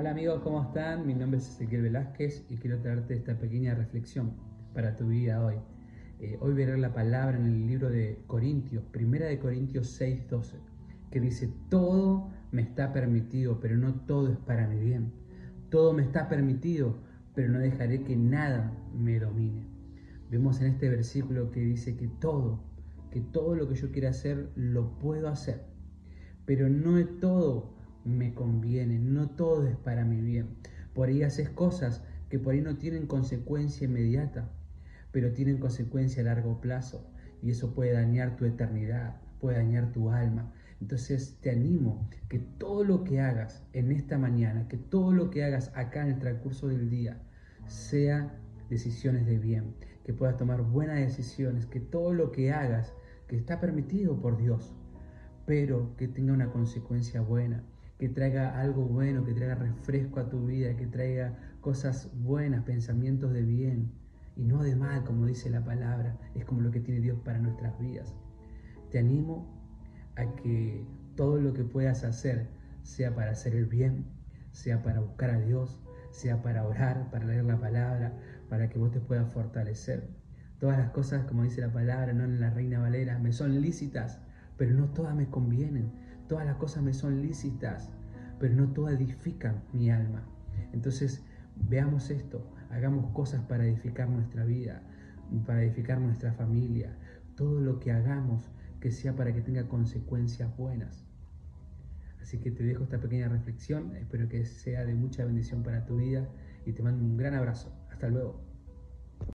Hola amigos, ¿cómo están? Mi nombre es Ezequiel Velázquez y quiero traerte esta pequeña reflexión para tu vida hoy. Eh, hoy leer la palabra en el libro de Corintios, primera de Corintios 6, 12, que dice, todo me está permitido, pero no todo es para mi bien. Todo me está permitido, pero no dejaré que nada me domine. Vemos en este versículo que dice que todo, que todo lo que yo quiera hacer, lo puedo hacer, pero no es todo me conviene, no todo es para mi bien. Por ahí haces cosas que por ahí no tienen consecuencia inmediata, pero tienen consecuencia a largo plazo y eso puede dañar tu eternidad, puede dañar tu alma. Entonces te animo que todo lo que hagas en esta mañana, que todo lo que hagas acá en el transcurso del día, sea decisiones de bien, que puedas tomar buenas decisiones, que todo lo que hagas, que está permitido por Dios, pero que tenga una consecuencia buena que traiga algo bueno, que traiga refresco a tu vida, que traiga cosas buenas, pensamientos de bien y no de mal, como dice la palabra. Es como lo que tiene Dios para nuestras vidas. Te animo a que todo lo que puedas hacer sea para hacer el bien, sea para buscar a Dios, sea para orar, para leer la palabra, para que vos te puedas fortalecer. Todas las cosas, como dice la palabra, no en la Reina Valera, me son lícitas, pero no todas me convienen. Todas las cosas me son lícitas, pero no todas edifican mi alma. Entonces, veamos esto, hagamos cosas para edificar nuestra vida, para edificar nuestra familia. Todo lo que hagamos que sea para que tenga consecuencias buenas. Así que te dejo esta pequeña reflexión, espero que sea de mucha bendición para tu vida y te mando un gran abrazo. Hasta luego.